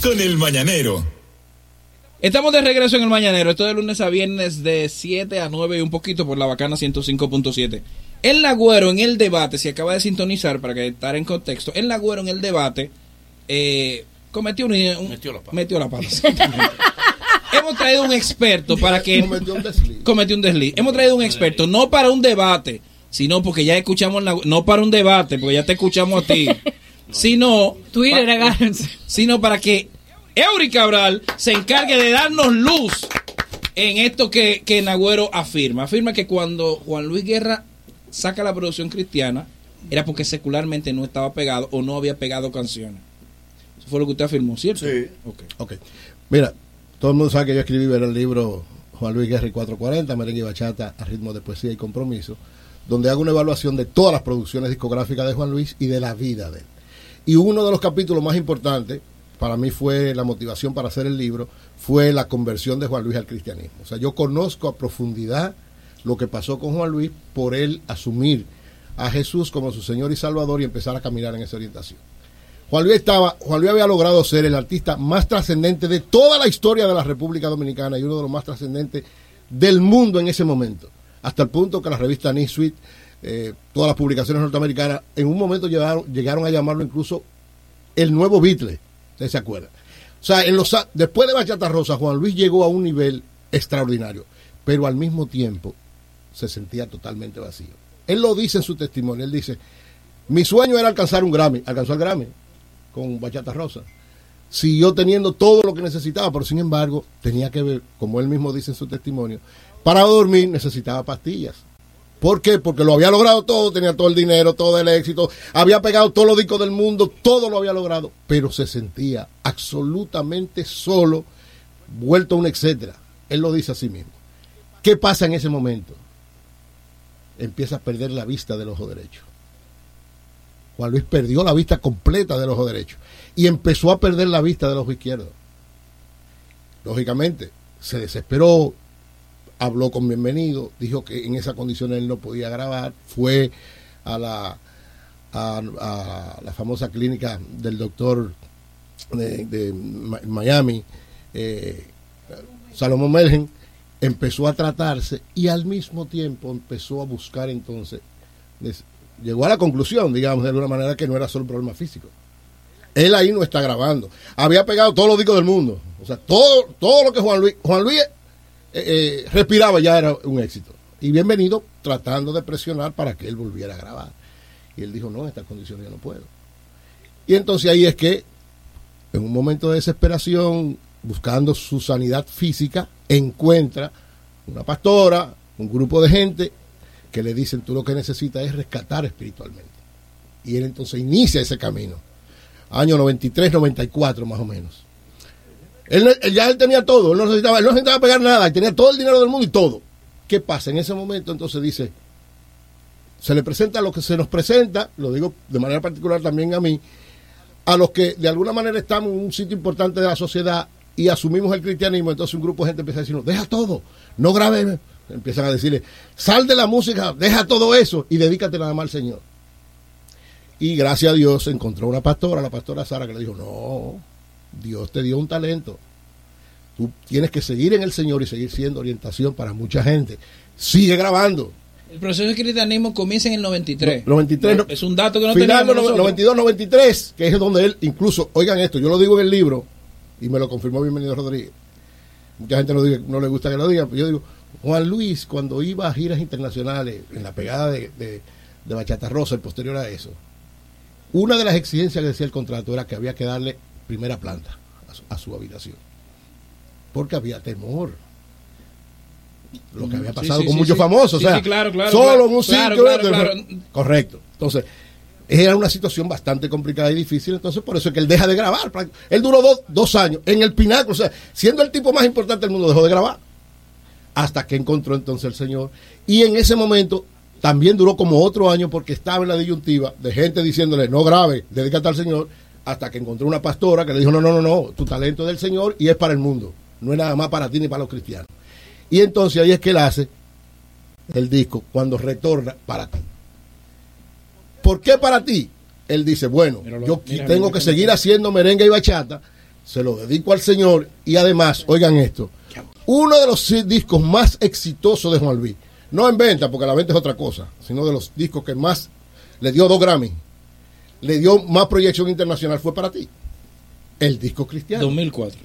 con el mañanero. Estamos de regreso en el Mañanero. Esto de lunes a viernes de 7 a 9 y un poquito por la bacana 105.7. El Lagüero en el debate, si acaba de sintonizar para que estar en contexto, el Lagüero en el debate eh, cometió un, un- Metió la pata. metió la pata. Hemos traído un experto para que Cometió un desliz. cometió un desliz. Hemos traído un experto, no para un debate, sino porque ya escuchamos, la, no para un debate, porque ya te escuchamos a ti, sino, Twitter, pa- agárrense. sino para que Eury Cabral se encargue de darnos luz en esto que, que Nagüero afirma. Afirma que cuando Juan Luis Guerra saca la producción cristiana, era porque secularmente no estaba pegado o no había pegado canciones. Eso fue lo que usted afirmó, ¿cierto? Sí. Ok. Ok. Mira, todo el mundo sabe que yo escribí el libro Juan Luis Guerra y 440, Merengue y Bachata a ritmo de poesía y compromiso, donde hago una evaluación de todas las producciones discográficas de Juan Luis y de la vida de él. Y uno de los capítulos más importantes, para mí fue la motivación para hacer el libro, fue la conversión de Juan Luis al cristianismo. O sea, yo conozco a profundidad lo que pasó con Juan Luis por él asumir a Jesús como su Señor y Salvador y empezar a caminar en esa orientación. Juan Luis estaba, Juan Luis había logrado ser el artista más trascendente de toda la historia de la República Dominicana y uno de los más trascendentes del mundo en ese momento. Hasta el punto que la revista Newsweek, eh, todas las publicaciones norteamericanas, en un momento llegaron, llegaron a llamarlo incluso el nuevo Beatle. ¿Ustedes se acuerdan? O sea, en los, después de Bachata Rosa, Juan Luis llegó a un nivel extraordinario, pero al mismo tiempo se sentía totalmente vacío. Él lo dice en su testimonio, él dice, mi sueño era alcanzar un Grammy, alcanzó el Grammy con Bachata Rosa. Siguió teniendo todo lo que necesitaba, pero sin embargo tenía que ver, como él mismo dice en su testimonio, para dormir necesitaba pastillas. ¿Por qué? Porque lo había logrado todo, tenía todo el dinero, todo el éxito, había pegado todos los discos del mundo, todo lo había logrado, pero se sentía absolutamente solo, vuelto a un etcétera. Él lo dice a sí mismo. ¿Qué pasa en ese momento? Empieza a perder la vista del ojo derecho. Juan Luis perdió la vista completa del ojo derecho y empezó a perder la vista del ojo izquierdo. Lógicamente, se desesperó, habló con Bienvenido, dijo que en esa condición él no podía grabar, fue a la, a, la famosa clínica del doctor de, Miami, eh, Salomón Melgen, empezó a tratarse y al mismo tiempo empezó a buscar entonces, llegó a la conclusión, digamos, de alguna manera, que no era solo un problema físico. Él ahí no está grabando. Había pegado todos los discos del mundo. O sea, todo, todo lo que Juan Luis, Juan Luis eh, eh, respiraba ya era un éxito. Y bienvenido tratando de presionar para que él volviera a grabar. Y él dijo, no, en estas condiciones yo no puedo. Y entonces ahí es que, en un momento de desesperación, buscando su sanidad física, encuentra una pastora, un grupo de gente que le dicen, tú lo que necesitas es rescatar espiritualmente. Y él entonces inicia ese camino. Año 93, 94 más o menos. Él, ya él tenía todo, él no necesitaba, él no necesitaba pegar nada, él tenía todo el dinero del mundo y todo. ¿Qué pasa? En ese momento entonces dice, se le presenta lo que se nos presenta, lo digo de manera particular también a mí, a los que de alguna manera estamos en un sitio importante de la sociedad y asumimos el cristianismo, entonces un grupo de gente empieza a decirnos, deja todo, no grabes, empiezan a decirle, sal de la música, deja todo eso y dedícate nada más al Señor. Y gracias a Dios encontró una pastora, la pastora Sara, que le dijo, no, Dios te dio un talento. Tú tienes que seguir en el Señor y seguir siendo orientación para mucha gente. Sigue grabando. El proceso de cristianismo comienza en el 93. No, 93, no. es un dato que no Final teníamos no- nosotros. 92, 93, que es donde él, incluso, oigan esto, yo lo digo en el libro, y me lo confirmó Bienvenido Rodríguez. Mucha gente no, diga- no le gusta que lo digan, pero yo digo, Juan Luis, cuando iba a giras internacionales, en la pegada de, de, de Bachata Rosa, y posterior a eso, una de las exigencias que decía el contrato era que había que darle primera planta a su, a su habitación. Porque había temor. Lo que había pasado sí, con sí, muchos famosos. O sea, claro, claro, solo en un sitio. claro. Correcto. Entonces, era una situación bastante complicada y difícil. Entonces, por eso es que él deja de grabar. Él duró dos, dos años en el pináculo. O sea, siendo el tipo más importante del mundo, dejó de grabar. Hasta que encontró entonces el Señor. Y en ese momento también duró como otro año porque estaba en la disyuntiva de gente diciéndole, no grave, dedícate al Señor. Hasta que encontró una pastora que le dijo, no, no, no, no, tu talento es del Señor y es para el mundo. No es nada más para ti ni para los cristianos. Y entonces ahí es que él hace el disco cuando retorna para ti. ¿Por qué para ti? Él dice, bueno, Míralo, yo mira, tengo mira, que mira. seguir haciendo merengue y bachata se lo dedico al Señor y además, oigan esto, uno de los discos más exitosos de Juan Luis, no en venta, porque la venta es otra cosa, sino de los discos que más le dio dos Grammy, le dio más proyección internacional, fue para ti. El disco cristiano. 2004.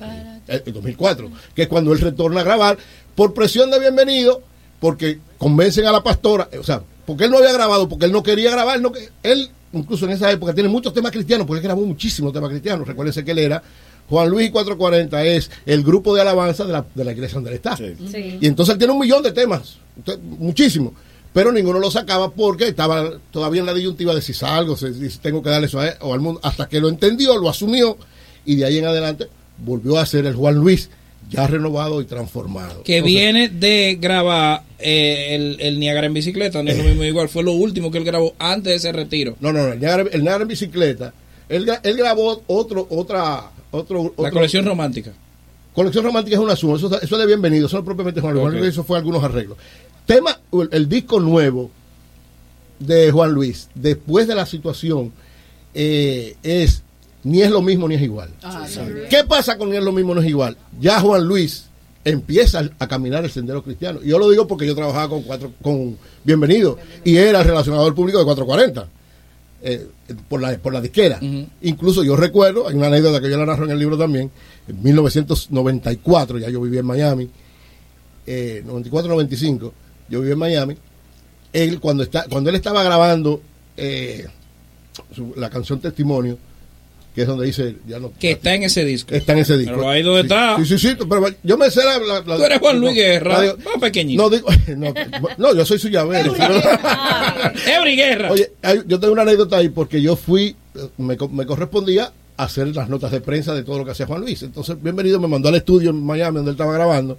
El, 2004, que es cuando él retorna a grabar por presión de bienvenido, porque convencen a la pastora, o sea, porque él no había grabado, porque él no quería grabar, no, él incluso en esa época tiene muchos temas cristianos, porque él grabó muchísimos temas cristianos, recuérdense que él era Juan Luis y 440 es el grupo de alabanza de la, de la iglesia donde él está. Y entonces él tiene un millón de temas, muchísimos pero ninguno lo sacaba porque estaba todavía en la disyuntiva de si salgo, si, tengo que darle eso a él, o al mundo, hasta que lo entendió, lo asumió y de ahí en adelante volvió a ser el Juan Luis ya renovado y transformado. Que viene de grabar eh, el, el, Niagara en bicicleta, no es lo mismo igual, fue lo último que él grabó antes de ese retiro. No, no, no el, Niagara, en bicicleta, él, él grabó otro, otra, otro, La colección romántica. Colección romántica es un asunto, eso, eso es de bienvenido, eso no propiamente Juan Luis, eso fue algunos arreglos. Tema, el, disco nuevo de Juan Luis, después de la situación, eh, es ni es lo mismo ni es igual. Ah, ¿Qué pasa con ni es lo mismo ni es igual? Ya Juan Luis empieza a caminar el sendero cristiano. Y yo lo digo porque yo trabajaba con cuatro, con Bienvenido y era el relacionador público de 440. Eh, por, la, por la disquera. Incluso yo recuerdo, hay una anécdota que yo la narro en el libro también, en 1994, ya yo vivía en Miami, eh, 94-95, yo viví en Miami, él cuando, está, cuando él estaba grabando eh, la canción Testimonio, que es donde dice ya no que está en ese disco. Está en ese disco. pero ahí donde está. sí sí sí pero yo me sé la, tú eres Juan Luis Guerra. más pequeñito. No digo no, yo soy su llavero Eury Guerra. Oye yo tengo una anécdota ahí porque yo fui me, me correspondía hacer las notas de prensa de todo lo que hacía Juan Luis. Entonces bienvenido me mandó al estudio en Miami donde él estaba grabando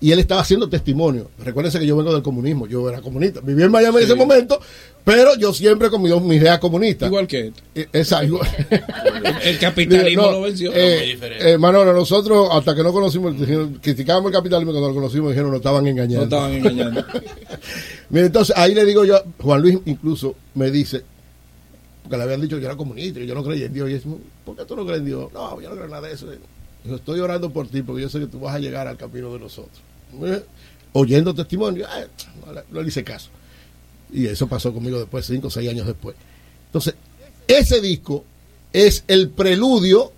y él estaba haciendo testimonio. Recuérdense que yo vengo del comunismo, yo era comunista. Viví en Miami en ese momento, pero yo siempre con mi, idea comunista. Igual que eh, Exacto. el capitalismo lo venció. Eh, eh, Manolo, nosotros hasta que no conocimos, criticábamos el capitalismo cuando lo conocimos dijeron nos estaban engañando. Nos estaban engañando. Mira, entonces ahí le digo yo, Juan Luis incluso me dice, porque le habían dicho que yo era comunista y yo no creía en Dios. Y es, ¿por qué tú no crees en Dios? No, yo no creo en nada de eso. Yo estoy orando por ti porque yo sé que tú vas a llegar al camino de nosotros. Eh, oyendo testimonio, no, le hice caso. Y eso pasó conmigo después, cinco o seis años después. Entonces, ese disco es el preludio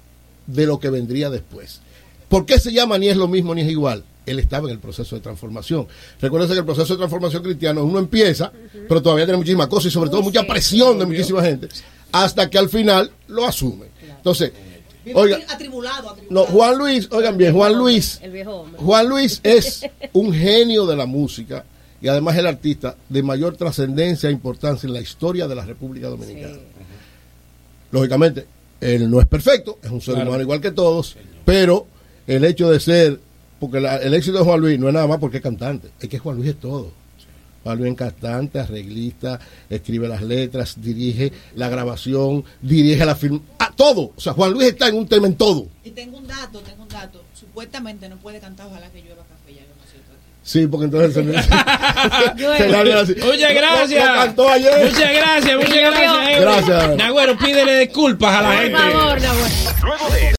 de lo que vendría después. ¿Por qué se llama ni es lo mismo ni es igual? Él estaba en el proceso de transformación. Recuerden que el proceso de transformación cristiano uno empieza, pero todavía tiene muchísimas cosas y sobre todo mucha presión de muchísima gente, hasta que al final lo asume. Entonces, Oiga, atribulado, No, Juan Luis, oigan bien, Juan Luis. Juan Luis es un genio de la música y además el artista de mayor trascendencia e importancia en la historia de la República Dominicana. Lógicamente, él no es perfecto, es un ser humano igual que todos, pero el hecho de ser, porque el éxito de Juan Luis no es nada más porque es cantante, es que Juan Luis es todo. Juan Luis es cantante, arreglista, escribe las letras, dirige la grabación, dirige la film, todo. O sea, Juan Luis está en un tema en todo. Y tengo un dato, tengo un dato. Supuestamente no puede cantar Ojalá que llueva café. Ya yo no aquí. Sí, porque entonces se, se Muchas gracias. Lo, cantó ayer. Muchas gracias, muchas gracias. Gracias. Nagüero, pídele disculpas a la gente. Por favor, Nagüero.